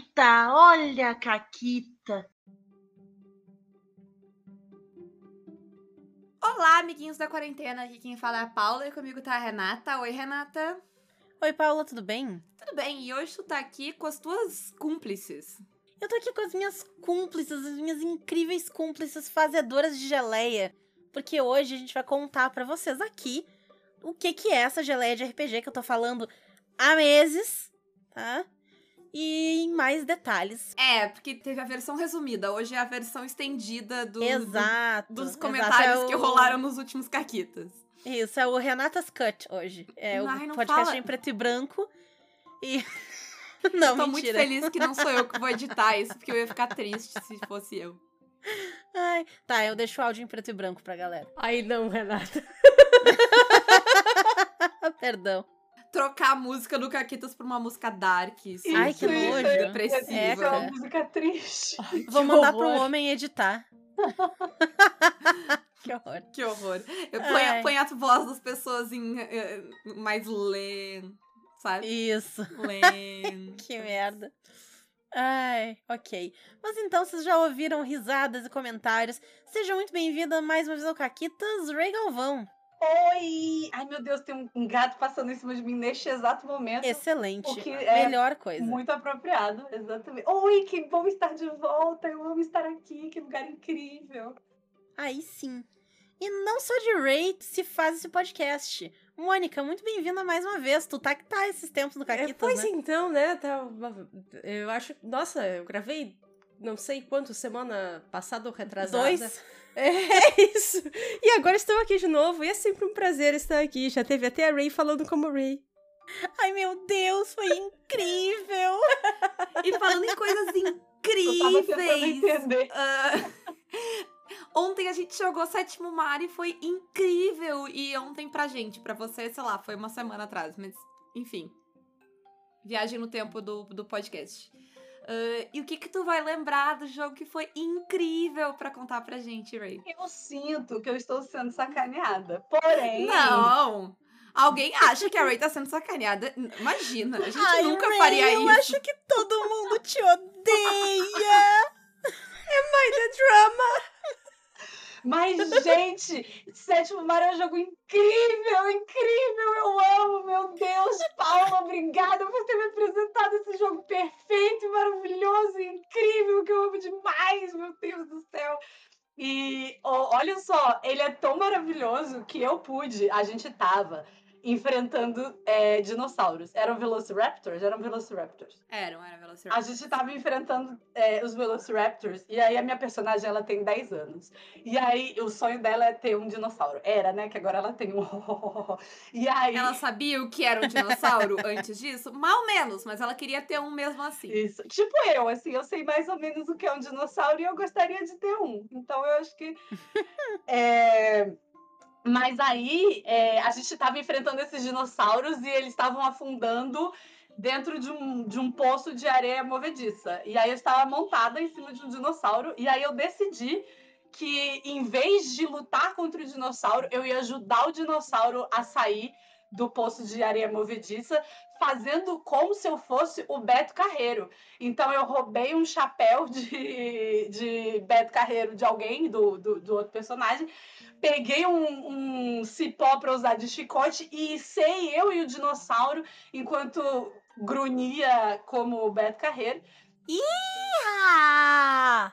Caquita, olha a Caquita. Olá, amiguinhos da quarentena. Aqui quem fala é a Paula e comigo tá a Renata. Oi, Renata. Oi, Paula, tudo bem? Tudo bem, e hoje tu tá aqui com as tuas cúmplices. Eu tô aqui com as minhas cúmplices, as minhas incríveis cúmplices fazedoras de geleia. Porque hoje a gente vai contar para vocês aqui o que que é essa geleia de RPG que eu tô falando há meses, tá? E em mais detalhes. É, porque teve a versão resumida, hoje é a versão estendida do, exato, do, dos exato, comentários é o... que rolaram nos últimos caquitas. Isso, é o Renata's Cut hoje. É Ai, o podcast fala. em preto e branco. E. não, eu tô muito mentira. feliz que não sou eu que vou editar isso, porque eu ia ficar triste se fosse eu. Ai, tá, eu deixo o áudio em preto e branco pra galera. Aí não, Renata. Perdão. Trocar a música do Caquitas por uma música dark. Isso, Ai, que nojo. Depressiva. É, É cara. uma música triste. Vou Que mandar pro horror. homem editar. que horror. Que horror. Eu põe, Ai. põe a voz das pessoas em eh, mais lento, sabe? Isso. Lento. Que merda. Ai, ok. Mas então, vocês já ouviram risadas e comentários. Sejam muito bem-vindos mais uma vez ao Caquitas Ray Galvão. Oi! Ai, meu Deus, tem um- um gato passando em cima de mim neste exato momento. Excelente. O que é Melhor coisa. Muito apropriado, exatamente. Oi, que bom estar de volta. Eu amo estar aqui, que lugar incrível. Aí sim. E não só de Ray se faz esse podcast. Mônica, muito bem-vinda mais uma vez. Tu tá que tá esses tempos no É, Caquitas, pois né? então, né? Tá, eu acho. Nossa, eu gravei não sei quanto, semana passada ou retrasada. Dois. É isso. E agora estou aqui de novo. E é sempre um prazer estar aqui. Já teve até a Ray falando como Ray. Ai, meu Deus, foi incrível! E falando em coisas Eu incríveis. entender. ah, ontem a gente jogou Sétimo Mar e foi incrível. E ontem pra gente, pra você, sei lá, foi uma semana atrás. Mas, enfim. Viagem no tempo do, do podcast. Ah, e o que que tu vai lembrar do jogo que foi incrível pra contar pra gente, Ray? Eu sinto que eu estou sendo sacaneada. Porém. Não! Alguém acha que a Ray tá sendo sacaneada? Imagina, a gente Ai, nunca Ray, faria eu isso. acho que todo mundo te odeia! Mas, gente, Sétimo Mar é um jogo incrível, incrível, eu amo, meu Deus, Paula, obrigada por ter me apresentado esse jogo perfeito, maravilhoso, incrível, que eu amo demais, meu Deus do céu. E ó, olha só, ele é tão maravilhoso que eu pude, a gente tava enfrentando é, dinossauros. Eram Velociraptors? Eram Velociraptors. Eram, era Velociraptor. A gente tava enfrentando é, os Velociraptors e aí a minha personagem ela tem 10 anos. E aí o sonho dela é ter um dinossauro. Era, né? Que agora ela tem um. e aí. Ela sabia o que era um dinossauro antes disso? Mal menos, mas ela queria ter um mesmo assim. Isso. Tipo eu, assim, eu sei mais ou menos o que é um dinossauro e eu gostaria de ter um. Então eu acho que. é, Mas aí é, a gente tava enfrentando esses dinossauros e eles estavam afundando dentro de um, de um poço de areia movediça. E aí eu estava montada em cima de um dinossauro. E aí eu decidi que em vez de lutar contra o dinossauro, eu ia ajudar o dinossauro a sair do poço de areia movediça, fazendo como se eu fosse o Beto Carreiro. Então eu roubei um chapéu de, de Beto Carreiro de alguém, do, do, do outro personagem, peguei um, um cipó para usar de chicote e sei eu e o dinossauro enquanto grunhia como o Beto Carreiro. Ah!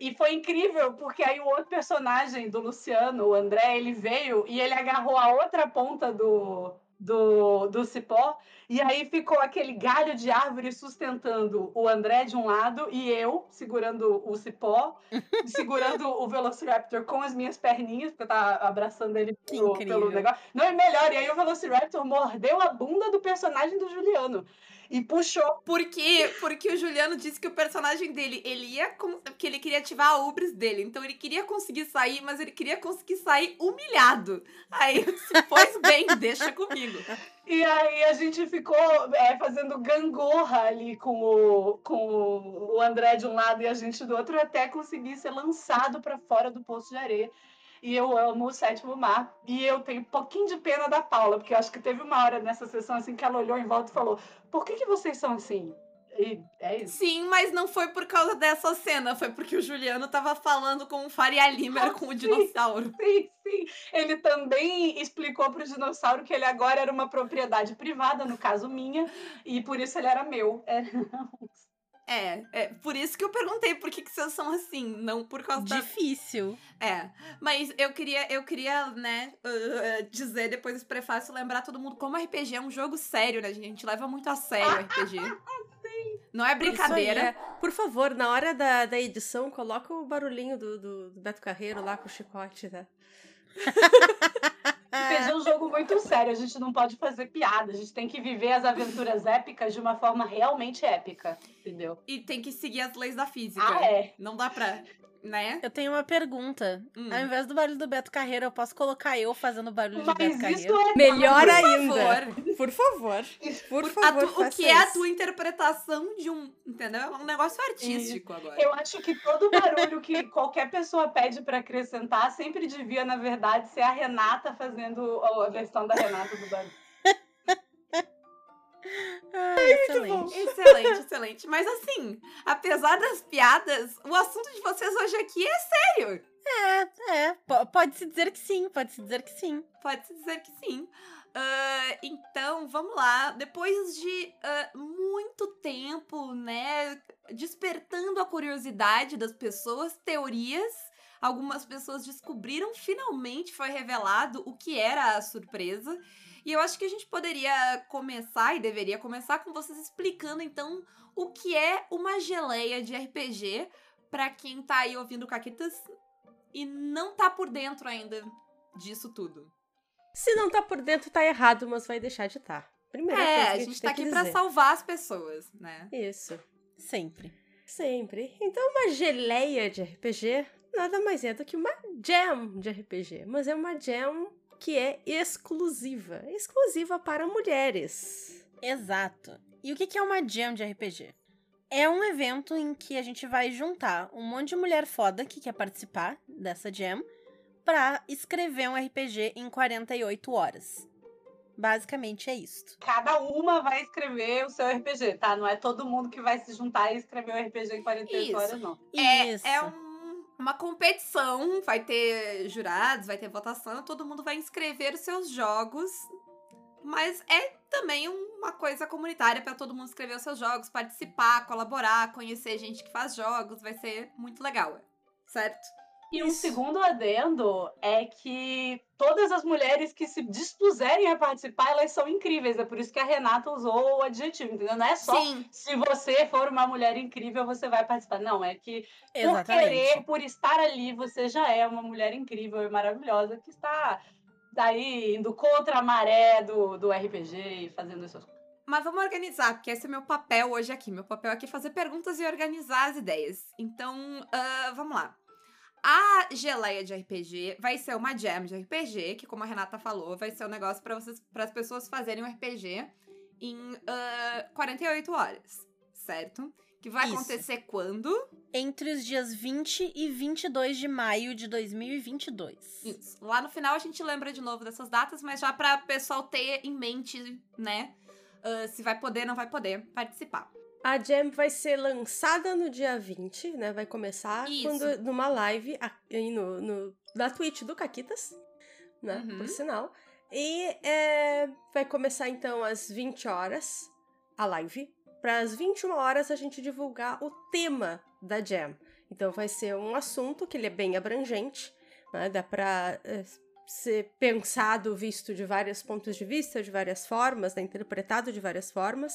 E foi incrível, porque aí o outro personagem do Luciano, o André, ele veio e ele agarrou a outra ponta do, do, do cipó, e aí ficou aquele galho de árvore sustentando o André de um lado e eu segurando o cipó, segurando o Velociraptor com as minhas perninhas, porque eu tava abraçando ele pelo, pelo negócio. Não, é melhor, e aí o Velociraptor mordeu a bunda do personagem do Juliano e puxou Por quê? Porque o Juliano disse que o personagem dele, ele ia. Que ele queria ativar a Ubris dele. Então ele queria conseguir sair, mas ele queria conseguir sair humilhado. Aí eu disse, pois bem, deixa comigo. E aí a gente ficou é, fazendo gangorra ali com o, com o André de um lado e a gente do outro até conseguir ser lançado para fora do poço de areia. E eu amo o Sétimo Mar. E eu tenho um pouquinho de pena da Paula, porque eu acho que teve uma hora nessa sessão assim que ela olhou em volta e falou: Por que, que vocês são assim? E é isso. Sim, mas não foi por causa dessa cena, foi porque o Juliano tava falando com o Faria Limer Ah, com o sim. dinossauro. Sim, sim. Ele também explicou pro dinossauro que ele agora era uma propriedade privada, no caso minha, e por isso ele era meu. É, É, é por isso que eu perguntei por que, que vocês são assim, não por causa da Difícil. É, mas eu queria, eu queria, né, uh, dizer depois desse prefácio, lembrar todo mundo como RPG é um jogo sério, né, gente? A gente leva muito a sério o RPG. Não é brincadeira. Isso aí, é. Por favor, na hora da, da edição, coloca o barulhinho do, do, do Beto Carreiro lá com o chicote, né? RPG é um jogo muito sério, a gente não pode fazer piada, a gente tem que viver as aventuras épicas de uma forma realmente épica, entendeu? E tem que seguir as leis da física. Ah, é. Não dá pra, né? Eu tenho uma pergunta. Hum. Ao invés do barulho do Beto Carreiro, eu posso colocar eu fazendo barulho de Beto isso Carreiro? é Melhor Por ainda. favor. Por favor. Por A favor, tu- o que é a isso. tua interpretação de um, entendeu? É um negócio artístico agora. Eu acho que todo barulho que qualquer pessoa pede pra acrescentar sempre devia, na verdade, ser a Renata fazendo a versão da Renata do barulho. Ah, excelente. Excelente, excelente. Mas assim, apesar das piadas, o assunto de vocês hoje aqui é sério. É, é. po- Pode-se dizer que sim, pode-se dizer que sim. Pode-se dizer que sim. Ah, então, vamos lá. Depois de ah, muito tempo, né, despertando a curiosidade das pessoas, teorias, algumas pessoas descobriram, finalmente foi revelado o que era a surpresa. E eu acho que a gente poderia começar, e deveria começar, com vocês explicando, então, o que é uma geleia de RPG pra quem tá aí ouvindo Caquitas e não tá por dentro ainda disso tudo. Se não tá por dentro, tá errado, mas vai deixar de estar. Primeira coisa É, a a gente tá aqui pra dizer. salvar as pessoas, né? Isso. Sempre. Sempre. Então, uma geleia de RPG nada mais é do que uma jam de RPG. Mas é uma jam que é exclusiva. Exclusiva para mulheres. Exato. E o que é uma jam de RPG? É um evento em que a gente vai juntar um monte de mulher foda que quer participar dessa jam pra escrever um RPG em 48 horas. Basicamente é isto. Cada uma vai escrever o seu RPG, tá? Não é todo mundo que vai se juntar e escrever o RPG em 48 Isso. horas, não. Isso. É, é um- uma competição, vai ter jurados, vai ter votação, todo mundo vai inscrever os seus jogos. Mas é também uma coisa comunitária pra todo mundo escrever os seus jogos, participar, colaborar, conhecer gente que faz jogos, vai ser muito legal, certo? E um segundo adendo é que todas as mulheres que se dispuserem a participar, elas são incríveis. É por isso que a Renata usou o adjetivo, entendeu? Não é só Sim, se você for uma mulher incrível, você vai participar. Não, é que por Exatamente. querer, por estar ali, você já é uma mulher incrível e maravilhosa que está daí indo contra a maré do, do RPG e fazendo essas coisas. Mas vamos organizar, porque esse é meu papel hoje aqui. Meu papel aqui é fazer perguntas e organizar as ideias. Então, ah, vamos lá. A geleia de RPG vai ser uma jam de RPG, que como a Renata falou, vai ser um negócio para vocês, para as pessoas fazerem um RPG em ah, 48 horas, certo? Que vai Isso. acontecer quando? Entre os dias 20 e 22 de maio de 2022. Isso. Lá no final a gente lembra de novo dessas datas, mas já para o pessoal ter em mente, né? ah, se vai poder, não vai poder participar. A Jam vai ser lançada no dia 20, né? Vai começar quando, numa live aí no, no, na Twitch do Caquitas, né? Uhum. Por sinal. E é, vai começar então às 20 horas a live. Para as 21 horas a gente divulgar o tema da Jam. Então vai ser um assunto que ele é bem abrangente, né? Dá para ser pensado, visto de vários pontos de vista, de várias formas, né? interpretado de várias formas.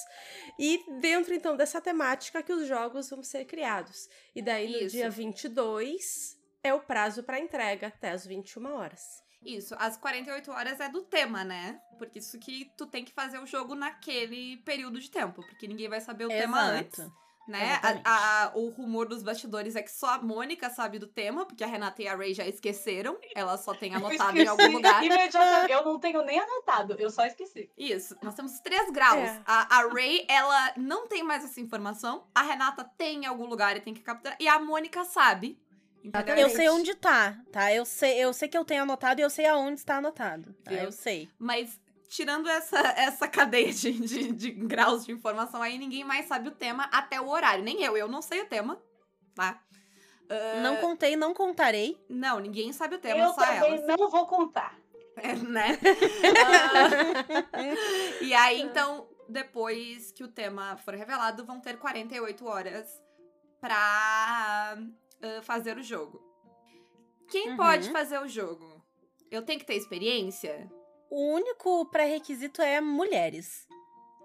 E dentro, então, dessa temática que os jogos vão ser criados. E daí, no Isso. dia 22, é o prazo para entrega, até as 21 horas. Isso, as 48 horas é do tema, né? Porque isso que tu tem que fazer o jogo naquele período de tempo, porque ninguém vai saber o tema antes, Exato. Né? A- a- o rumor dos bastidores é que só a Mônica sabe do tema, porque a Renata e a Ray já esqueceram, elas só têm anotado em algum lugar. imediatamente. Eu não tenho nem anotado, eu só esqueci. Isso, nós temos três graus. É. A, a Ray, ela não tem mais essa informação, a Renata tem em algum lugar e tem que capturar, e a Mônica sabe. Entendeu? Eu sei onde tá, tá? Eu sei, eu sei que eu tenho anotado e eu sei aonde está anotado. Tá? Eu sei. Mas tirando essa, essa cadeia de, de, de graus de informação aí, ninguém mais sabe o tema até o horário. Nem eu, eu não sei o tema, tá? Ah, Não contei, não contarei. não, ninguém sabe o tema, Eu só também elas. não vou contar. É, né? Ah, e aí, então, depois que o tema for revelado, vão ter 48 horas pra ah, fazer o jogo. Quem Uhum. pode fazer o jogo? Eu tenho que ter experiência? O único pré-requisito é mulheres.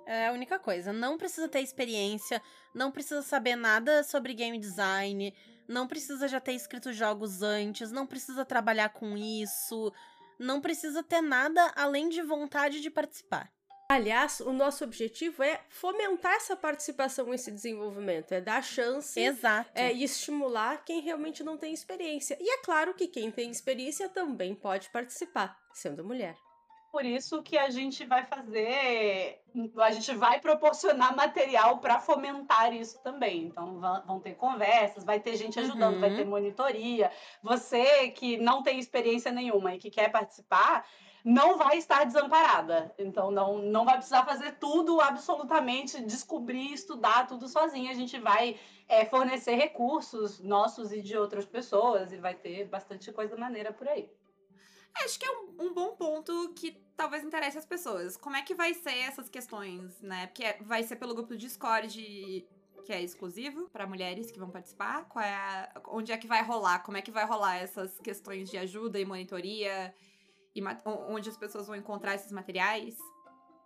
É a única coisa. Não precisa ter experiência, não precisa saber nada sobre game design, não precisa já ter escrito jogos antes, não precisa trabalhar com isso, não precisa ter nada além de vontade de participar. Aliás, o nosso objetivo é fomentar essa participação, esse desenvolvimento, é dar chance Exato. é, e estimular quem realmente não tem experiência. E é claro que quem tem experiência também pode participar, sendo mulher. Por isso que a gente vai fazer, a gente vai proporcionar material para fomentar isso também. Então vão ter conversas, vai ter gente ajudando, Uhum. vai ter monitoria. Você que não tem experiência nenhuma e que quer participar, não vai estar desamparada. Então não, não vai precisar fazer tudo absolutamente, descobrir, estudar tudo sozinha. A gente vai é, fornecer recursos nossos e de outras pessoas e vai ter bastante coisa maneira por aí. Acho que é um, um bom ponto talvez interesse as pessoas. Como é que vai ser essas questões, né? Porque é- vai ser pelo grupo do Discord que é exclusivo para mulheres que vão participar. Qual é a- onde é que vai rolar? Como é que vai rolar essas questões de ajuda e monitoria? E onde as pessoas vão encontrar esses materiais?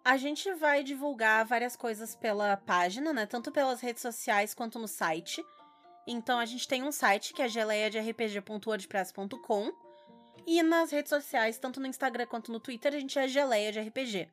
A gente vai divulgar várias coisas pela página, né? Tanto pelas redes sociais quanto no site. Então a gente tem um site que é geleiaderpg.wordpress.com e nas redes sociais, tanto no Instagram quanto no Twitter, a gente é geleia de RPG.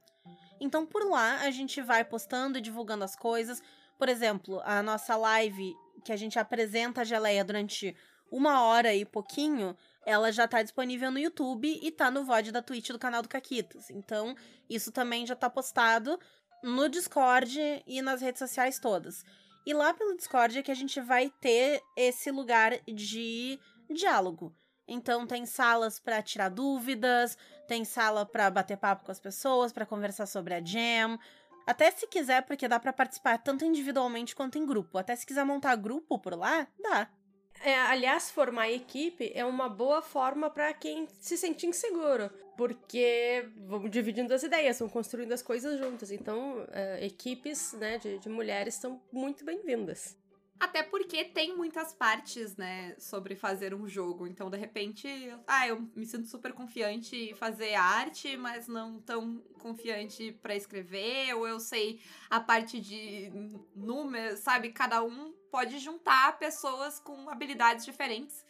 Então por lá a gente vai postando e divulgando as coisas. Por exemplo, a nossa live que a gente apresenta a geleia durante uma hora e pouquinho, ela já tá disponível no YouTube e tá no VOD da Twitch do canal do Caquitas. Então, isso também já tá postado no Discord e nas redes sociais todas. E lá pelo Discord é que a gente vai ter esse lugar de diálogo. Então tem salas para tirar dúvidas, tem sala para bater papo com as pessoas, para conversar sobre a jam. Até se quiser, porque dá para participar tanto individualmente quanto em grupo. Até se quiser montar grupo por lá, dá. É, aliás, formar equipe é uma boa forma para quem se sente inseguro, porque vamos dividindo as ideias, vão construindo as coisas juntas. Então, é, equipes né, de, de mulheres são muito bem-vindas. Até porque tem muitas partes, né, sobre fazer um jogo. Então, de repente, ah, eu me sinto super confiante em fazer arte, mas não tão confiante pra escrever, ou eu sei a parte de números, sabe? Cada um pode juntar pessoas com habilidades diferentes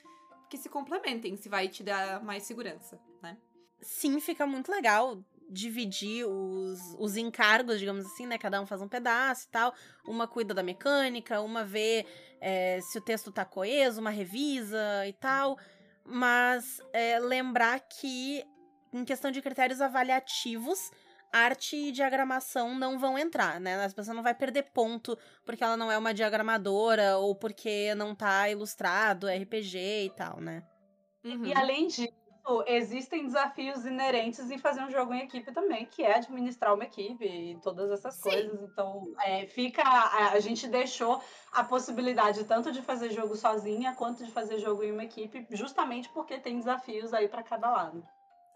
que se complementem, se vai te dar mais segurança, né? sim, fica muito legal dividir os, os encargos, digamos assim, né? Cada um faz um pedaço e tal. Uma cuida da mecânica, uma vê é, se o texto tá coeso, uma revisa e tal. Mas é, lembrar que, em questão de critérios avaliativos, arte e diagramação não vão entrar, né? As pessoas não vai perder ponto porque ela não é uma diagramadora ou porque não tá ilustrado RPG e tal, né? Uhum. E além disso, existem desafios inerentes em fazer um jogo em equipe também, que é administrar uma equipe e todas essas Sim. coisas. Então, é, fica. A, a gente deixou a possibilidade tanto de fazer jogo sozinha quanto de fazer jogo em uma equipe, justamente porque tem desafios aí para cada lado.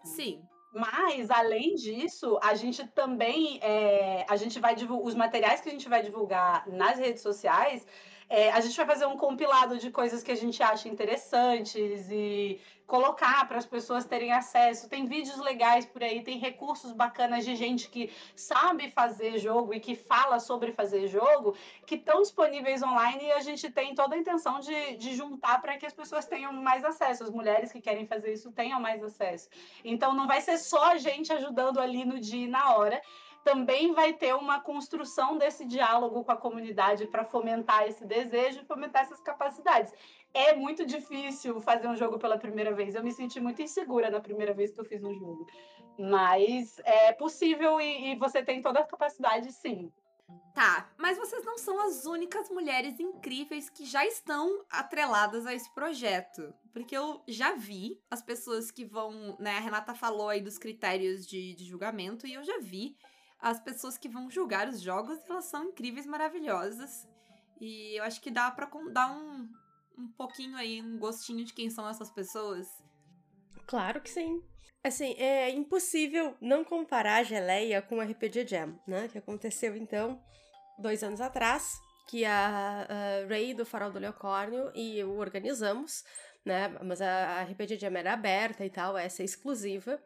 Sim. Mas, além disso, a gente também. é, a gente vai divulgar. Os materiais que a gente vai divulgar nas redes sociais, é, a gente vai fazer um compilado de coisas que a gente acha interessantes e colocar para as pessoas terem acesso. Tem vídeos legais por aí, tem recursos bacanas de gente que sabe fazer jogo e que fala sobre fazer jogo, que estão disponíveis online e a gente tem toda a intenção de, de juntar para que as pessoas tenham mais acesso. As mulheres que querem fazer isso tenham mais acesso. Então não vai ser só a gente ajudando ali no dia e na hora. Também vai ter uma construção desse diálogo com a comunidade para fomentar esse desejo e fomentar essas capacidades. É muito difícil fazer um jogo pela primeira vez. Eu me senti muito insegura na primeira vez que eu fiz um jogo. Mas é possível e, e você tem toda a capacidade, sim. Tá, mas vocês não são as únicas mulheres incríveis que já estão atreladas a esse projeto. Porque eu já vi as pessoas que vão. Né, a Renata falou aí dos critérios de, de julgamento, e eu já vi as pessoas que vão julgar os jogos, elas são incríveis, maravilhosas. E eu acho que dá pra dar um, um pouquinho aí, um gostinho de quem são essas pessoas. Claro que sim. Assim, é impossível não comparar a geleia com o RPG Jam, né? Que aconteceu, então, dois anos atrás, que a, a Ray do Farol do Leocórnio e eu organizamos, né? Mas a, a RPG Jam era aberta e tal, essa é exclusiva,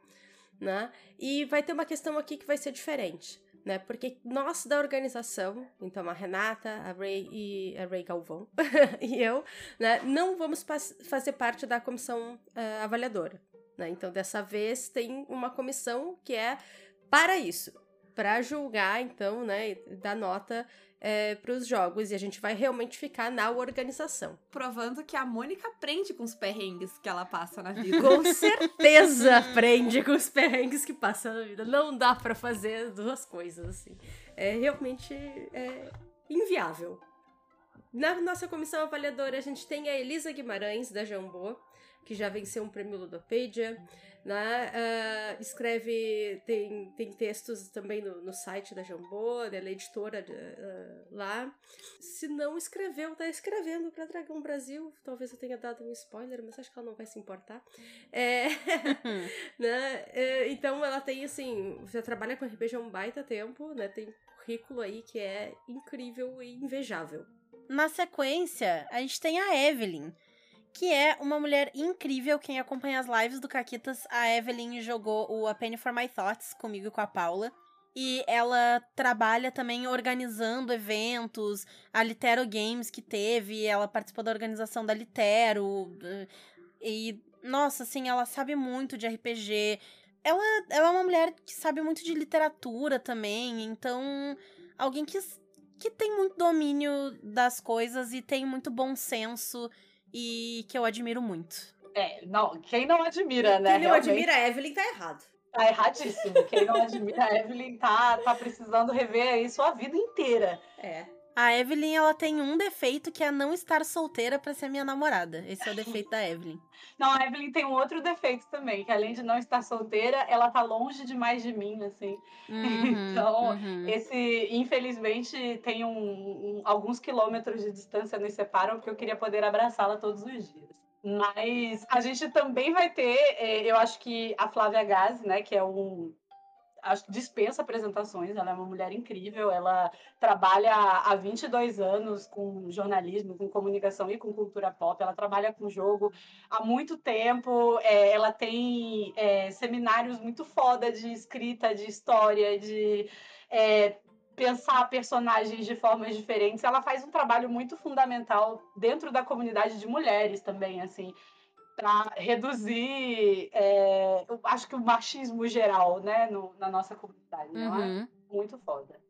né? E vai ter uma questão aqui que vai ser diferente, né? Porque nós da organização, então a Renata, a Ray e a Ray Galvão e eu, né, não vamos fazer parte da comissão uh, avaliadora, né? Então dessa vez tem uma comissão que é para isso, para julgar, então, né, dar nota é, para os jogos e a gente vai realmente ficar na organização. Provando que a Mônica aprende com os perrengues que ela passa na vida. Com certeza aprende com os perrengues que passa na vida. Não dá para fazer duas coisas assim. É realmente é inviável. Na nossa comissão avaliadora, a gente tem a Elisa Guimarães, da Jambô, que já venceu um prêmio Ludopedia né? Uh, escreve, tem, tem textos também no, no site da Jambô, ela é editora uh, lá. Se não escreveu, tá escrevendo para Dragão Brasil. Talvez eu tenha dado um spoiler, mas acho que ela não vai se importar. É, né? É, então ela tem assim, já trabalha com RPG há um baita tempo, né? Tem currículo aí que é incrível e invejável. Na sequência, a gente tem a Evelyn que é uma mulher incrível. Quem acompanha as lives do Caquitas, a Evelyn jogou o A Penny for My Thoughts comigo e com a Paula. E ela trabalha também organizando eventos, a Litero Games que teve, ela participou da organização da Litero. E, nossa, assim, ela sabe muito de RPG. Ela, ela é uma mulher que sabe muito de literatura também, então, alguém que, que tem muito domínio das coisas e tem muito bom senso e que eu admiro muito. É, não, quem não admira, né? Quem não Realmente. admira a Evelyn tá errado. Tá erradíssimo. Quem não admira a Evelyn tá, tá precisando rever aí sua vida inteira. É. A Evelyn, ela tem um defeito que é não estar solteira para ser minha namorada. Esse é o defeito da Evelyn. Não, a Evelyn tem um outro defeito também, que além de não estar solteira, ela tá longe demais de mim, assim. Uhum, então, uhum. esse, infelizmente, tem um, um, alguns quilômetros de distância nos separam, porque eu queria poder abraçá-la todos os dias. Mas a gente também vai ter, eh, eu acho que a Flávia Gazi, né, que é um acho dispensa apresentações, ela é uma mulher incrível, ela trabalha há 22 anos com jornalismo, com comunicação e com cultura pop, ela trabalha com jogo há muito tempo, é, ela tem é, seminários muito foda de escrita, de história, de é, pensar personagens de formas diferentes, ela faz um trabalho muito fundamental dentro da comunidade de mulheres também, assim, para reduzir, é, eu acho que o machismo geral, né, no, na nossa comunidade. Uhum. Não é? Uhum. Muito foda.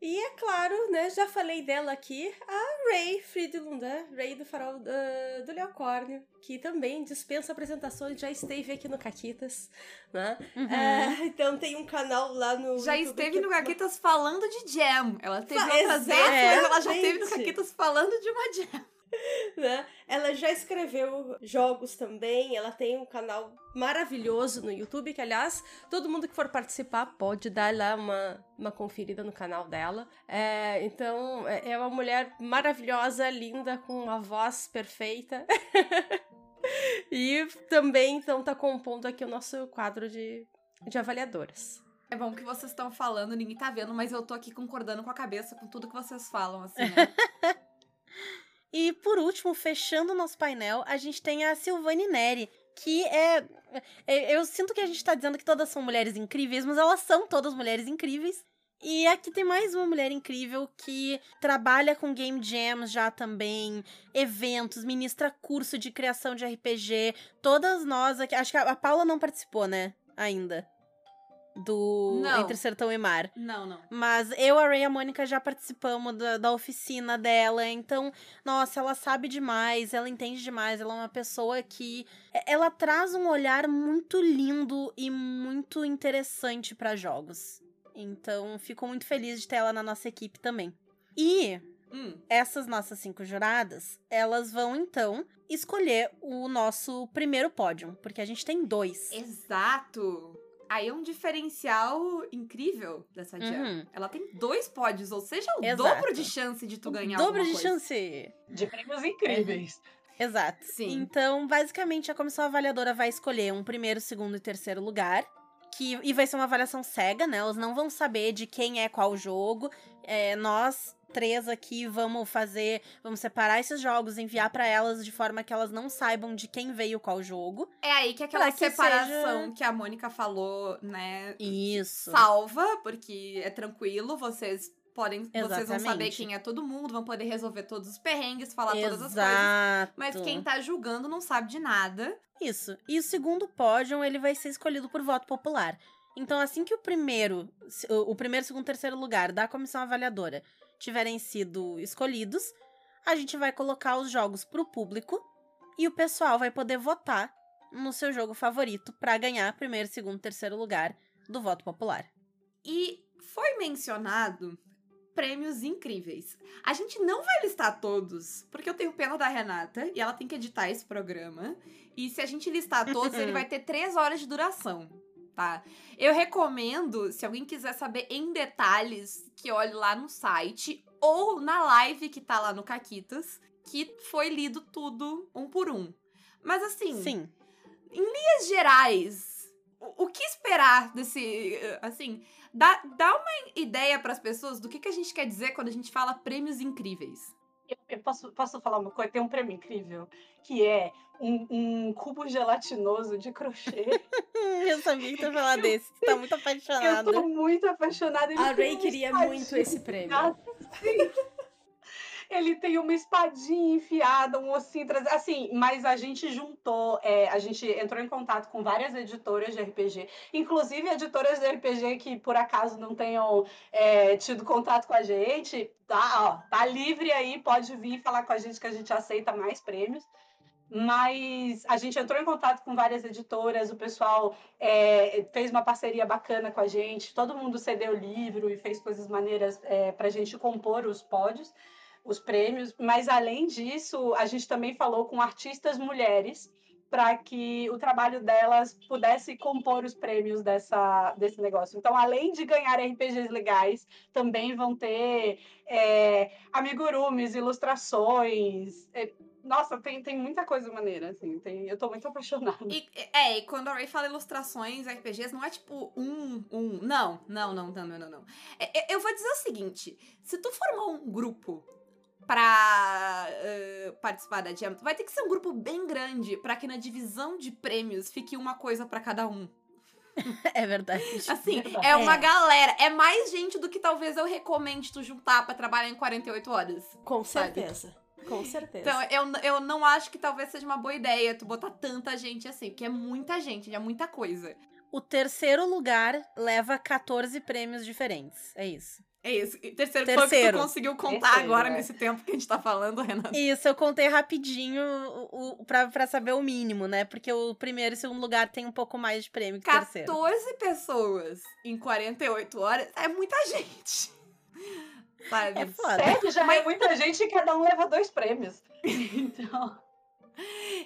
E é claro, né, já falei dela aqui, a Ray Friedlund, Ray do Farol uh, do Leocórnio, que também dispensa apresentações, já esteve aqui no Caquitas, né? Uhum. Uh, então tem um canal lá no. Já YouTube esteve no Caquitas falando de jam. Ela teve outras vezes, mas ela já esteve no Caquitas falando de uma jam. né? Ela já escreveu jogos também, ela tem um canal maravilhoso no YouTube, que aliás, todo mundo que for participar pode dar lá uma, uma conferida no canal dela. É, então, é, é uma mulher maravilhosa, linda, com uma voz perfeita. e também, então, tá compondo aqui o nosso quadro de, de avaliadoras. É bom que vocês estão falando, ninguém tá vendo, mas eu tô aqui concordando com a cabeça com tudo que vocês falam, assim, né? E por último, fechando o nosso painel, a gente tem a Silvane Neri, que é, é. Eu sinto que a gente tá dizendo que todas são mulheres incríveis, mas elas são todas mulheres incríveis. E aqui tem mais uma mulher incrível que trabalha com game jams já também, eventos, ministra curso de criação de RPG. Todas nós aqui. Acho que a Paula não participou, né? Ainda do não. Entre Sertão e Mar. Não, não. Mas eu, a Ray e a Mônica já participamos da, da oficina dela, então, nossa, ela sabe demais, ela entende demais, ela é uma pessoa que ela traz um olhar muito lindo e muito interessante para jogos. Então, fico muito feliz de ter ela na nossa equipe também. E Hum, essas nossas cinco juradas, elas vão então escolher o nosso primeiro pódio, porque a gente tem dois. exato. Aí é um diferencial incrível dessa Jam. Uhum. Ela tem dois pódios, ou seja, o Exato. dobro de chance de tu ganhar Dobro alguma de coisa. chance. De prêmios incríveis. Exato. Sim. Então, basicamente, a comissão avaliadora vai escolher um primeiro, segundo e terceiro lugar. Que, e vai ser uma avaliação cega, né? Elas não vão saber de quem é qual jogo. É, nós três aqui vamos fazer, vamos separar esses jogos, enviar pra elas de forma que elas não saibam de quem veio qual jogo. É aí que aquela que separação seja- que a Mônica falou, né? Isso. Salva, porque é tranquilo, vocês podem. Vocês vão saber Exatamente. quem é todo mundo, vão poder resolver todos os perrengues, falar todas as coisas. Exato. Mas quem tá julgando não sabe de nada. Isso. E o segundo pódio, ele vai ser escolhido por voto popular. Então, assim que o primeiro, o primeiro, segundo, terceiro lugar da comissão avaliadora tiverem sido escolhidos, a gente vai colocar os jogos pro público e o pessoal vai poder votar no seu jogo favorito pra ganhar primeiro, segundo, terceiro lugar do voto popular. E foi mencionado prêmios incríveis. A gente não vai listar todos, porque eu tenho pena da Renata e ela tem que editar esse programa. E se a gente listar todos, ele vai ter três horas de duração, tá? Eu recomendo, se alguém quiser saber em detalhes, que olhe lá no site ou na live que tá lá no Caquitas, que foi lido tudo um por um. Mas assim, Sim. linhas gerais, o, o que esperar desse. Assim, dá, dá uma ideia pras pessoas do que, que a gente quer dizer quando a gente fala prêmios incríveis. Eu, eu posso, posso falar uma coisa? Tem um prêmio incrível, que é um, um cubo gelatinoso de crochê. Eu sabia que tu ia falar desse. Tu tá muito eu apaixonada. tô muito apaixonada. Ele A Ray queria muito esse prêmio. sim. Ele tem uma espadinha enfiada, um ossinho. Assim, mas a gente juntou, é, a gente entrou em contato com várias editoras de RPG, inclusive editoras de RPG que por acaso não tenham é, tido contato com a gente, tá, ó, tá livre aí, pode vir falar com a gente que a gente aceita mais prêmios. Mas a gente entrou em contato com várias editoras, o pessoal é, fez uma parceria bacana com a gente, todo mundo cedeu livro e fez coisas maneiras é, para a gente compor os pódios, os prêmios. Mas além disso, a gente também falou com artistas mulheres para que o trabalho delas pudesse compor os prêmios dessa, desse negócio. Então, além de ganhar RPGs legais, também vão ter é, amigurumis, ilustrações. é, nossa, tem, tem muita coisa maneira, assim. Tem, eu tô muito apaixonada. E, é, e quando a Ray fala ilustrações, RPGs, não é tipo um, um. Não, não, não, não, não, não. não. É, é, eu vou dizer o seguinte: se tu formar um grupo pra eh, participar da Jam, vai ter que ser um grupo bem grande pra que na divisão de prêmios fique uma coisa pra cada um. É verdade. Assim, Verdade. é uma É. galera. É mais gente do que talvez eu recomende tu juntar pra trabalhar em 48 horas. Com Sabe? certeza. Com certeza. Então, eu, eu não acho que talvez seja uma boa ideia tu botar tanta gente assim, porque é muita gente, é muita coisa. O terceiro lugar leva 14 prêmios diferentes. É isso. É isso. E terceiro, foi o que Terceiro. tu conseguiu contar Terceiro, agora é. nesse tempo que a gente tá falando, Renato. Isso, eu contei rapidinho o, o, pra, pra saber o mínimo, né? Porque o primeiro e segundo lugar tem um pouco mais de prêmio que o terceiro. 14 pessoas em 48 horas é muita gente. Sabe? É foda. Sério, já Mas- é muita gente e cada um leva dois prêmios. Então,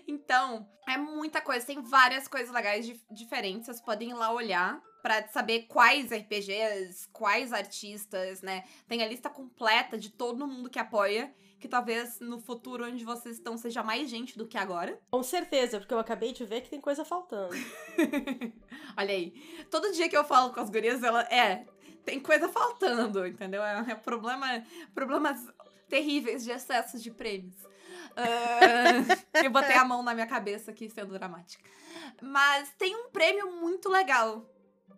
Então, é muita coisa. Tem várias coisas legais dif- diferentes. Vocês podem ir lá olhar pra saber quais RPGs, quais artistas, né? Tem a lista completa de todo mundo que apoia. Que talvez no futuro onde vocês estão seja mais gente do que agora. Com certeza, porque eu acabei de ver que tem coisa faltando. Olha aí. Todo dia que eu falo com as gurias, ela. É, tem coisa faltando, entendeu? É, é problema, problemas terríveis de excesso de prêmios. Ah, eu botei a mão na minha cabeça aqui, sendo dramática. Mas tem um prêmio muito legal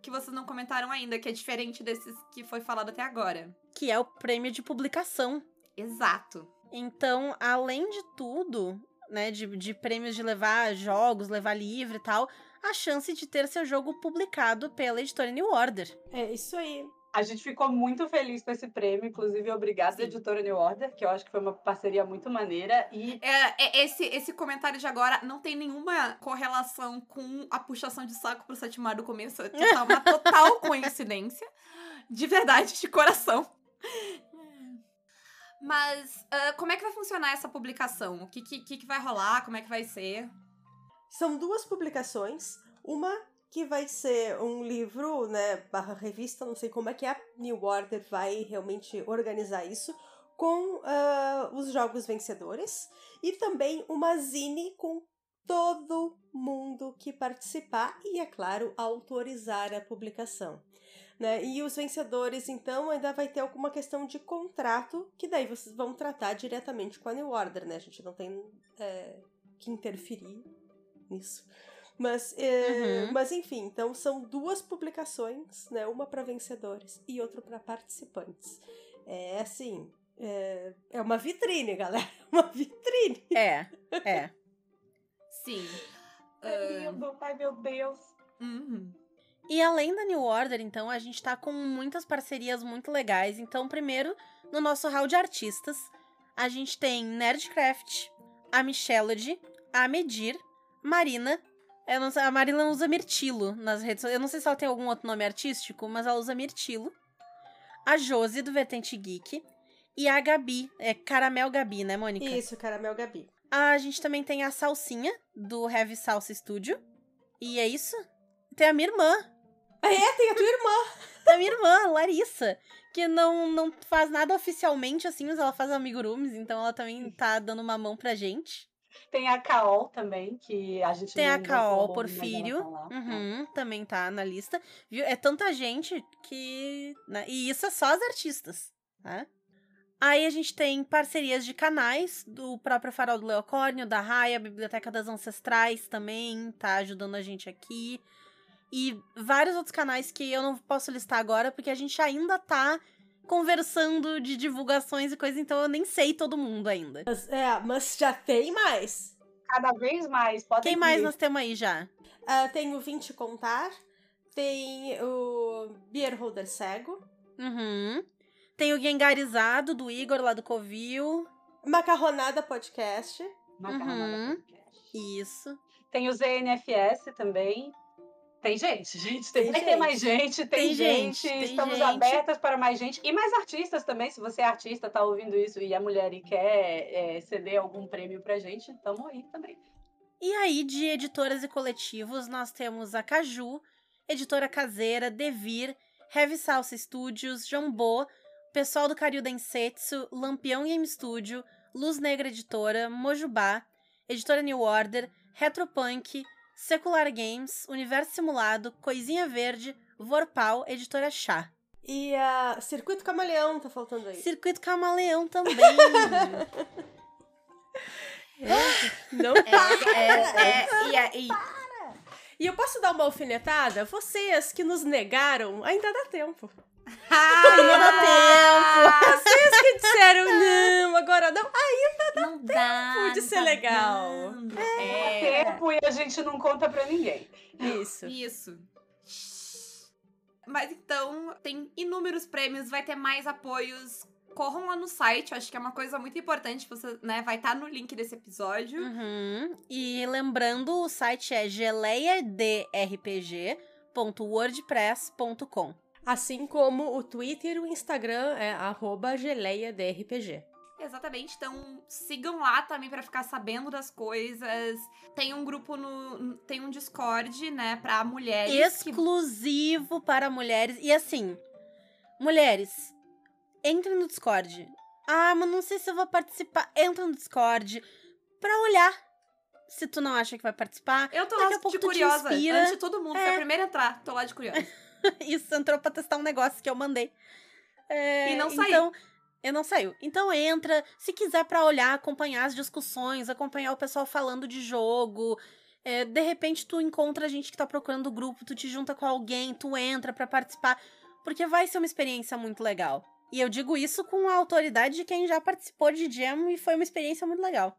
que vocês não comentaram ainda, que é diferente desses que foi falado até agora. Que é o prêmio de publicação. Exato. Então, além de tudo, né, de, de prêmios de levar jogos, levar livro e tal, a chance de ter seu jogo publicado pela editora New Order. É isso aí. a gente ficou muito feliz com esse prêmio. Inclusive, obrigada, Sim. editora New Order, que eu acho que foi uma parceria muito maneira. E É, é, esse, esse comentário de agora não tem nenhuma correlação com a puxação de saco pro Setmar do começo. É uma total coincidência. De verdade, de coração. Mas uh, como é que vai funcionar essa publicação? O que, que, que vai rolar? Como é que vai ser? São duas publicações. Uma que vai ser um livro, né, barra revista, não sei como é que a New Order vai realmente organizar isso, com uh, os jogos vencedores, e também uma zine com todo mundo que participar e, é claro, autorizar a publicação. Né? E os vencedores, então, ainda vai ter alguma questão de contrato, que daí vocês vão tratar diretamente com a New Order, né? A gente não tem é, que interferir nisso. Mas, é, uhum. mas enfim, então são duas publicações, né? Uma para vencedores e outra para participantes. É assim, é, é uma vitrine, galera. Uma vitrine. É, é. Sim. É lindo, ai meu Deus. Uhum. E além da New Order, então, a gente tá com muitas parcerias muito legais. Então, primeiro, no nosso hall de artistas, a gente tem Nerdcraft, a Michelody, a Medir, Marina. A Marina usa Mirtilo nas redes Eu não sei se ela tem algum outro nome artístico, mas ela usa Mirtilo. A Josi, do Vertente Geek. E a Gabi, é Caramel Gabi, né, Mônica? Isso, Caramel Gabi. A gente também tem a Salsinha, do Heavy Salsa Studio. E é isso. Tem a minha irmã. É, tem a tua irmã. Tem a minha irmã, Larissa. Que não, não faz nada oficialmente, assim, mas ela faz amigurumis, então ela também tá dando uma mão pra gente. Tem a Caol também, que a gente Tem a Caol Porfírio. Tá uhum, também tá na lista. Viu? É tanta gente que. Né? E isso é só as artistas, tá? Aí a gente tem parcerias de canais do próprio Farol do Leocórnio, da Raia, Biblioteca das Ancestrais também, tá ajudando a gente aqui. E vários outros canais que eu não posso listar agora, porque a gente ainda tá conversando de divulgações e coisas, então eu nem sei todo mundo ainda. Mas, é, mas já tem mais. Cada vez mais, pode Quem mais nós temos aí já? Uh, tem o 20 Contar, tem o Beer Holder Cego. Uhum. Tem o Gengarizado, do Igor, lá do Covil. Macarronada Podcast. Macarronada uhum. Podcast. Isso. Tem o ZNFS também. Tem gente, gente. Tem, tem que ter mais gente. Tem, tem gente. gente. Tem Estamos gente. abertas para mais gente. E mais artistas também. Se você é artista, tá ouvindo isso e é mulher e quer é, ceder algum prêmio pra gente, tamo aí também. E aí, de editoras e coletivos, nós temos a Caju, Editora Caseira, Devir, Heavy Salsa Studios, Jambô, pessoal do Karyu Densetsu, Lampião Game Studio, Luz Negra Editora, Mojubá, Editora New Order, Retropunk, Secular Games, Universo Simulado, Coisinha Verde, Vorpal, Editora Chá. E a uh, Circuito Camaleão tá faltando aí. Circuito Camaleão também. Não é, é, é, é, e, e eu posso dar uma alfinetada? Vocês que nos negaram, ainda dá tempo. Ah, ainda dá tempo. Vocês que disseram não, agora não, ainda dá não tempo dá, de ser legal. É. é. tempo e a gente não conta pra ninguém. Isso. Isso. Mas então, tem inúmeros prêmios, vai ter mais apoios. Corram lá no site, acho que é uma coisa muito importante. Você, né, vai estar tá no link desse episódio. Uhum. E lembrando, o site é geleiadrpg.wordpress.com. Assim como o Twitter e o Instagram é geleiadrpg. Exatamente, então sigam lá também para ficar sabendo das coisas. Tem um grupo no. Tem um Discord, né, para mulheres. Exclusivo que... para mulheres. E assim, mulheres, entrem no Discord. Ah, mas não sei se eu vou participar. Entra no Discord pra olhar. Se tu não acha que vai participar, eu tô lá de curiosa. Antes de todo mundo, é. foi a primeira a entrar. Tô lá de curiosa. Isso entrou pra testar um negócio que eu mandei. É, e não saiu. Então, eu não saiu. Então entra, se quiser para olhar, acompanhar as discussões, acompanhar o pessoal falando de jogo. É, de repente tu encontra gente que tá procurando o grupo, tu te junta com alguém, tu entra para participar, porque vai ser uma experiência muito legal. E eu digo isso com a autoridade de quem já participou de Jam e foi uma experiência muito legal.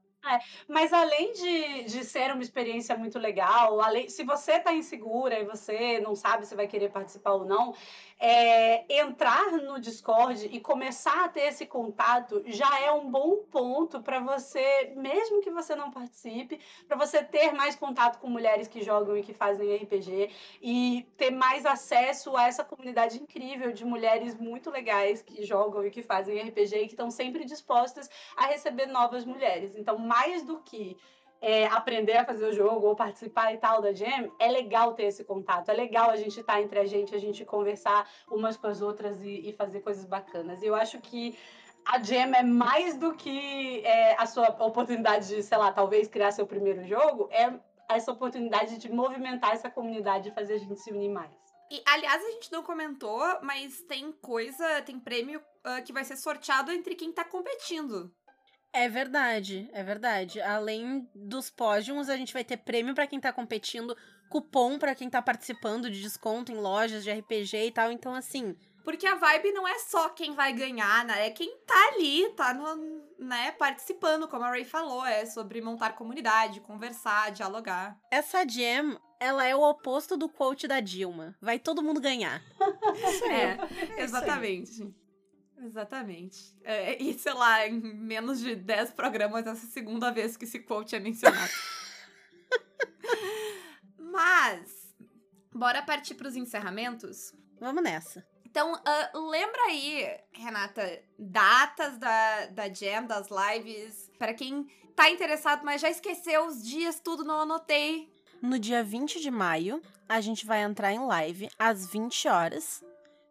Mas além de, de ser uma experiência muito legal, além, se você está insegura e você não sabe se vai querer participar ou não, é, entrar no Discord e começar a ter esse contato já é um bom ponto para você, mesmo que você não participe, para você ter mais contato com mulheres que jogam e que fazem RPG e ter mais acesso a essa comunidade incrível de mulheres muito legais que jogam e que fazem RPG e que estão sempre dispostas a receber novas mulheres. Então, mais do que é, aprender a fazer o jogo ou participar e tal da Jam, é legal ter esse contato. É legal a gente estar tá entre a gente, a gente conversar umas com as outras e, e, fazer coisas bacanas. E eu acho que a Jam é mais do que é, a sua oportunidade de, sei lá, talvez criar seu primeiro jogo, é essa oportunidade de movimentar essa comunidade e fazer a gente se unir mais. E, aliás, a gente não comentou, mas tem coisa, tem prêmio uh, que vai ser sorteado entre quem tá competindo. É verdade, é verdade. Além dos pódios, a gente vai ter prêmio para quem tá competindo, cupom para quem tá participando de desconto em lojas de RPG e tal. Então, assim. Porque a vibe não é só quem vai ganhar, né? É quem tá ali, tá no, né, participando, como a Ray falou, é sobre montar comunidade, conversar, dialogar. Essa jam, ela é o oposto do quote da Dilma. Vai todo mundo ganhar. é, exatamente. Exatamente. É, e, sei lá, em menos de 10 programas, essa é a segunda vez que esse quote é mencionado. Mas, bora partir para os encerramentos? Vamos nessa. Então, uh, lembra aí, Renata, datas da, da Jam, das lives, para quem tá interessado, mas já esqueceu os dias, tudo, não anotei. No dia 20 de maio, a gente vai entrar em live às 20 horas.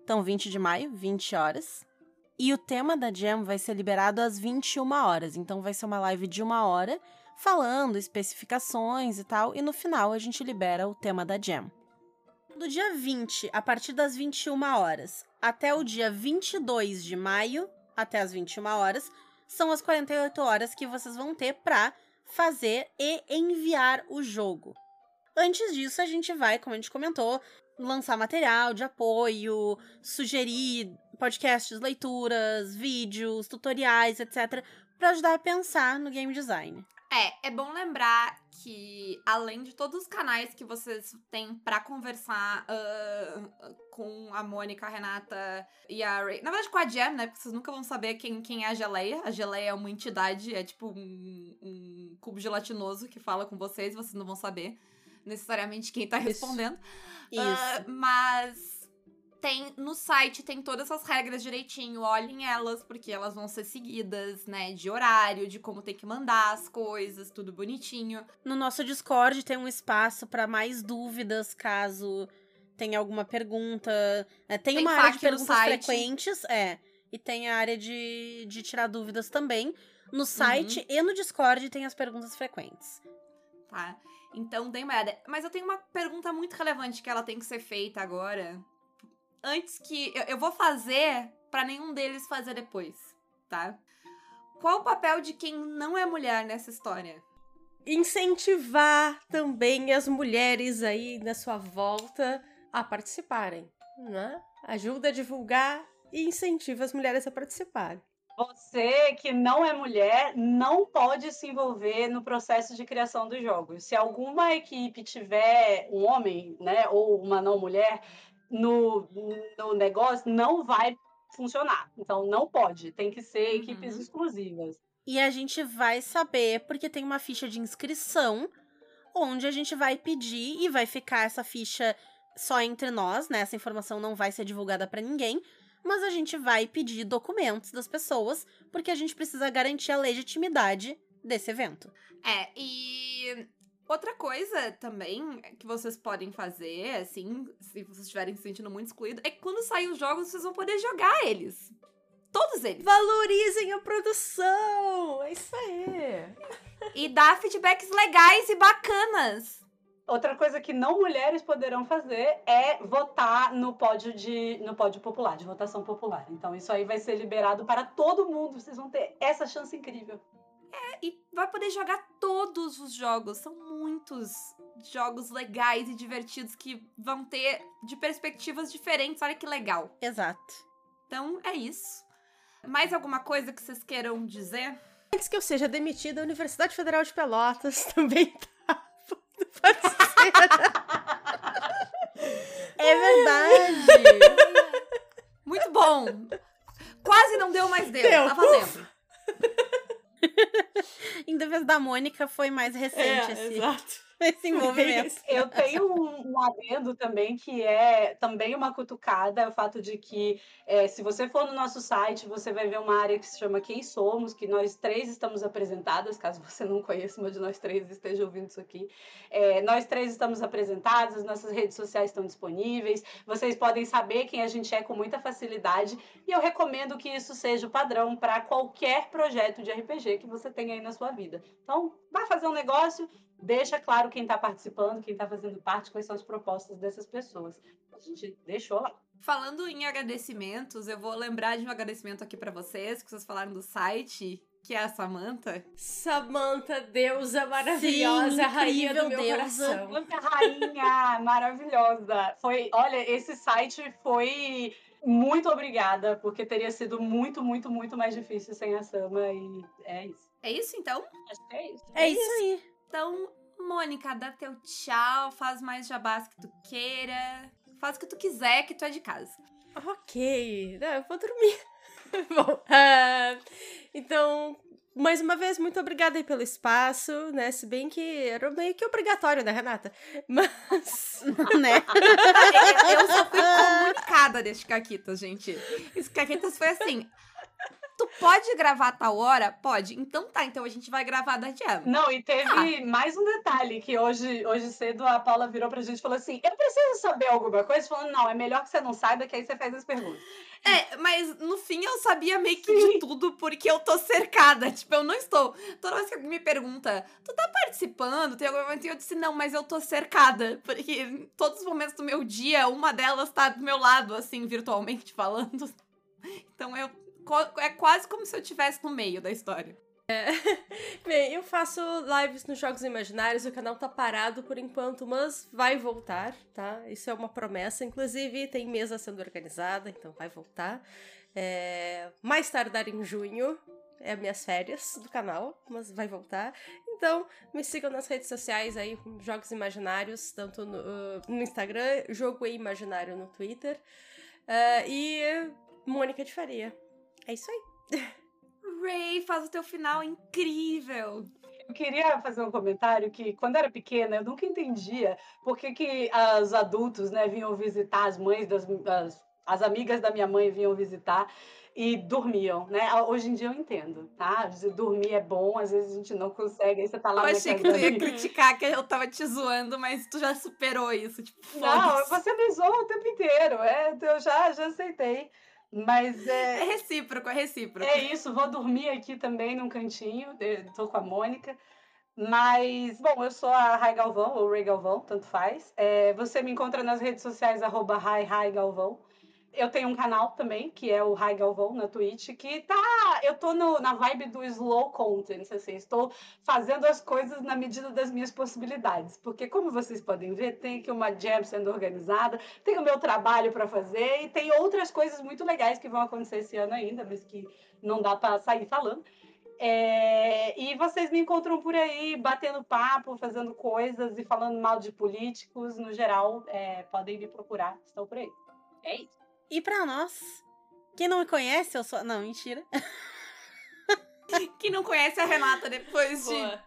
Então, 20 de maio, 20 horas. E o tema da Jam vai ser liberado às 21 horas. Então vai ser uma live de uma hora, falando especificações e tal. E no final a gente libera o tema da Jam. Do dia 20, a partir das 21 horas, até o dia 22 de maio, até as 21 horas, são as 48 horas que vocês vão ter para fazer e enviar o jogo. Antes disso, a gente vai, como a gente comentou, lançar material de apoio, sugerir podcasts, leituras, vídeos, tutoriais, etc, para ajudar a pensar no game design. É, é bom lembrar que além de todos os canais que vocês têm para conversar uh, com a Mônica, a Renata e a Ray, na verdade com a Jam, né? Porque vocês nunca vão saber quem, quem é a Geleia. A Geleia é uma entidade, é tipo um, um cubo gelatinoso que fala com vocês, vocês não vão saber necessariamente quem tá respondendo. Isso. Uh, mas tem no site tem todas essas regras direitinho, olhem elas porque elas vão ser seguidas, né, de horário, de como tem que mandar as coisas, tudo bonitinho. No nosso Discord tem um espaço para mais dúvidas, caso tenha alguma pergunta. É, tem, tem, uma área de perguntas frequentes, é, e tem a área de, de tirar dúvidas também. No site uhum. e no Discord tem as perguntas frequentes. Tá. Então, dê uma olhada. Mas eu tenho uma pergunta muito relevante que ela tem que ser feita agora antes que. Eu, eu vou fazer para nenhum deles fazer depois, tá? Qual o papel de quem não é mulher nessa história? Incentivar também as mulheres aí na sua volta a participarem, né? Ajuda a divulgar e incentiva as mulheres a participarem. Você que não é mulher não pode se envolver no processo de criação dos jogos. Se alguma equipe tiver um homem, né, ou uma não mulher, no, no negócio não vai funcionar. Então não pode, tem que ser uhum. equipes exclusivas. E a gente vai saber porque tem uma ficha de inscrição onde a gente vai pedir e vai ficar essa ficha só entre nós, né? Essa informação não vai ser divulgada para ninguém, mas a gente vai pedir documentos das pessoas porque a gente precisa garantir a legitimidade desse evento. É, e Outra coisa também que vocês podem fazer, assim, se vocês estiverem se sentindo muito excluído, é que quando saem os jogos, vocês vão poder jogar eles. Todos eles. Valorizem a produção! É isso aí. E dá feedbacks legais e bacanas. Outra coisa que não mulheres poderão fazer é votar no pódio de no pódio popular, de votação popular. Então isso aí vai ser liberado para todo mundo. Vocês vão ter essa chance incrível. É, e vai poder jogar todos os jogos. São muitos jogos legais e divertidos que vão ter de perspectivas diferentes. Olha que legal. Exato. Então é isso. Mais alguma coisa que vocês queiram dizer? Antes que eu seja demitida, a Universidade Federal de Pelotas também tá parceira. É verdade. Muito bom. Quase não deu, mas deu. Deu. Tá valendo. em defesa da Mônica, foi mais recente esse, É, exato. esse envolvimento. Eu tenho um, um adendo também que é também uma cutucada, é o fato de que é, se você for no nosso site, você vai ver uma área que se chama Quem Somos, que nós três estamos apresentadas, caso você não conheça uma de nós três e esteja ouvindo isso aqui. É, nós três estamos apresentadas, as nossas redes sociais estão disponíveis, vocês podem saber quem a gente é com muita facilidade, e eu recomendo que isso seja o padrão para qualquer projeto de RPG que você tenha aí na sua vida. Então, vai fazer um negócio, deixa claro quem está participando, quem está fazendo parte, quais são as propostas dessas pessoas. A gente deixou lá. Falando em agradecimentos, eu vou lembrar de um agradecimento aqui pra vocês, que vocês falaram do site, que é a Samantha. Samantha, deusa maravilhosa, Sim, rainha do meu deusa. coração. Muita rainha maravilhosa. Foi, olha, esse site foi muito obrigada, porque teria sido muito, muito, muito mais difícil sem a Sama e é isso. É isso então? Acho que é isso. É isso aí. Então, Mônica, dá teu tchau, faz mais jabás que tu queira. Faz o que tu quiser, que tu é de casa. Ok, não, eu vou dormir. Bom, ah, então, mais uma vez, muito obrigada aí pelo espaço, né? Se bem que era meio que obrigatório, né, Renata? Mas. né? Eu só fui comunicada deste Caquitas, gente. Esse Caquitas foi assim. Tu pode gravar a tal hora? Pode. Então tá, então a gente vai gravar da Jam. Não, e teve mais um detalhe que hoje, hoje cedo a Paula virou pra gente e falou assim: Eu preciso saber alguma coisa? Falando, não, é melhor que você não saiba, que aí você faz as perguntas. É, mas no fim eu sabia meio que de tudo porque eu tô cercada. Tipo, eu não estou. Toda vez que alguém me pergunta, tu tá participando? Tem algum momento? E eu disse, não, mas eu tô cercada. Porque em todos os momentos do meu dia, uma delas tá do meu lado, assim, virtualmente falando. Então eu. É quase como se eu estivesse no meio da história. Bem, eu faço lives nos Jogos Imaginários, o canal tá parado por enquanto, mas vai voltar, tá? Isso é uma promessa. Inclusive, tem mesa sendo organizada, então vai voltar. É, Mais tardar em junho, é minhas férias do canal, mas vai voltar. Então, me sigam nas redes sociais aí, Jogos Imaginários, tanto no, uh, no Instagram, Jogo Imaginário no Twitter. Uh, e Mônica de Faria. É isso aí. Ray, faz o teu final incrível. Eu queria fazer um comentário que, quando era pequena, eu nunca entendia por que, que os adultos né, vinham visitar as mães das as, as amigas da minha mãe vinham visitar e dormiam, né? Hoje em dia eu entendo, tá? Dormir é bom, às vezes a gente não consegue, aí você tá lá Eu achei que tu ia criticar que eu tava te zoando, mas tu já superou isso. Tipo, Não, você me zoa o tempo inteiro, é, eu já, já aceitei. Mas É é, recíproco, é recíproco. é isso, vou dormir aqui também num cantinho, tô com a Mônica. Mas, bom, eu sou a Rai Galvão, ou Ray Galvão, tanto faz. É, você me encontra nas redes sociais, arroba Rai Galvão. Eu tenho um canal também, que é o Rai Galvão, na Twitch, que tá... Eu tô no- na vibe do slow content, assim. Estou fazendo as coisas na medida das minhas possibilidades. Porque, como vocês podem ver, tem aqui uma jam sendo organizada, tem o meu trabalho para fazer e tem outras coisas muito legais que vão acontecer esse ano ainda, mas que não dá para sair falando. É, e vocês me encontram por aí batendo papo, fazendo coisas e falando mal de políticos. No geral, é, podem me procurar, estão por aí. É isso. E pra nós, quem não me conhece, eu sou. Não, mentira. Quem não conhece a Renata depois de Boa.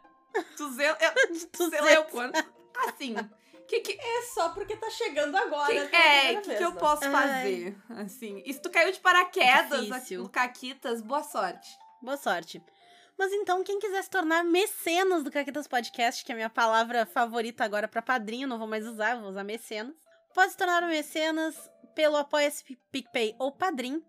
200... Eu, sei 200. lá eu quanto. Assim, que, que, É só porque tá chegando agora. que- é, o que, que eu né? posso Ai. fazer? Assim, e se tu caiu de paraquedas aqui Difícil. no Caquitas, boa sorte. Boa sorte. Mas então, quem quiser se tornar mecenas do Caquetas Podcast, que é a minha palavra favorita agora pra padrinho, não vou mais usar, vou usar mecenas, pode se tornar um mecenas pelo Apoia-se PicPay ou Padrim,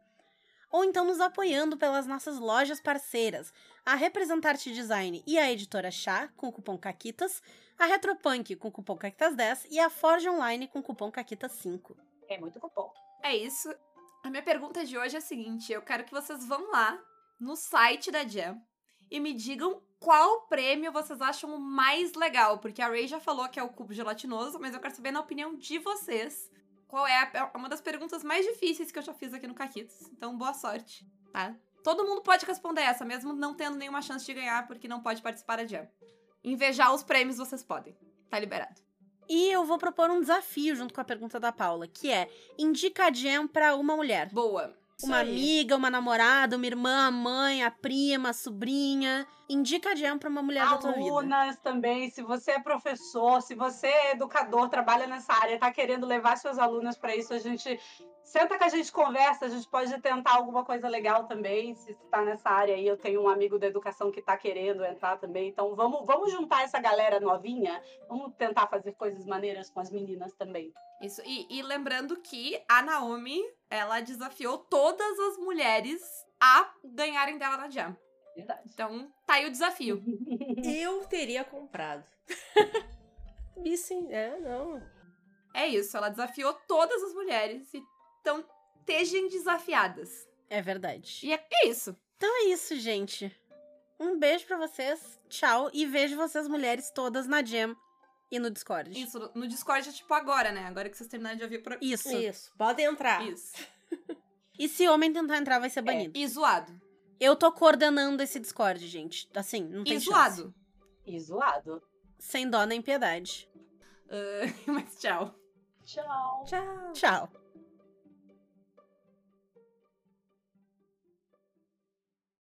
ou então nos apoiando pelas nossas lojas parceiras, a Representarte Design e a Editora Chá, com o cupom CAQUITAS, a Retropunk com o cupom CAQUITAS10 e a Forge Online com o cupom CAQUITAS5. É muito bom. É isso. A minha pergunta de hoje é a seguinte: eu quero que vocês vão lá no site da Jam e me digam qual prêmio vocês acham o mais legal. Porque a Ray já falou que é o cubo gelatinoso, mas eu quero saber na opinião de vocês. Qual é a- uma das perguntas mais difíceis que eu já fiz aqui no Caquitos. Então, boa sorte, tá? Todo mundo pode responder essa, mesmo não tendo nenhuma chance de ganhar, porque não pode participar da Jam. Invejar os prêmios vocês podem. Tá liberado. E eu vou propor um desafio junto com a pergunta da Paula, que é: indica a Jam pra uma mulher. Boa. Uma aí. amiga, uma namorada, uma irmã, a mãe, a prima, a sobrinha. Indica a Jam pra uma mulher da tua vida. Alunas também, se você é professor, se você é educador, trabalha nessa área, tá querendo levar suas alunas para isso, a gente senta que a gente conversa, a gente pode tentar alguma coisa legal também. Se está nessa área aí, eu tenho um amigo da educação que tá querendo entrar também. Então vamos, vamos juntar essa galera novinha, vamos tentar fazer coisas maneiras com as meninas também. Isso. E, e lembrando que a Naomi, ela desafiou todas as mulheres a ganharem dela na Jam. Verdade. Então, tá aí o desafio. Eu teria comprado. E sim, é, não. É isso, ela desafiou todas as mulheres. e Então, estejam desafiadas. É verdade. E é, é isso. Então é isso, gente. Um beijo pra vocês. Tchau. E vejo vocês mulheres todas na Jam e no Discord. Isso, no- Discord é tipo agora, né? Agora que vocês terminarem de ouvir pro... Isso. Isso, podem entrar. Isso. E se homem tentar entrar, vai ser banido. E zoado. Eu tô coordenando esse Discord, gente. Assim, não tem E chance. zoado. E zoado. Sem dó nem piedade. Ah, mas tchau. Tchau. Tchau. Tchau.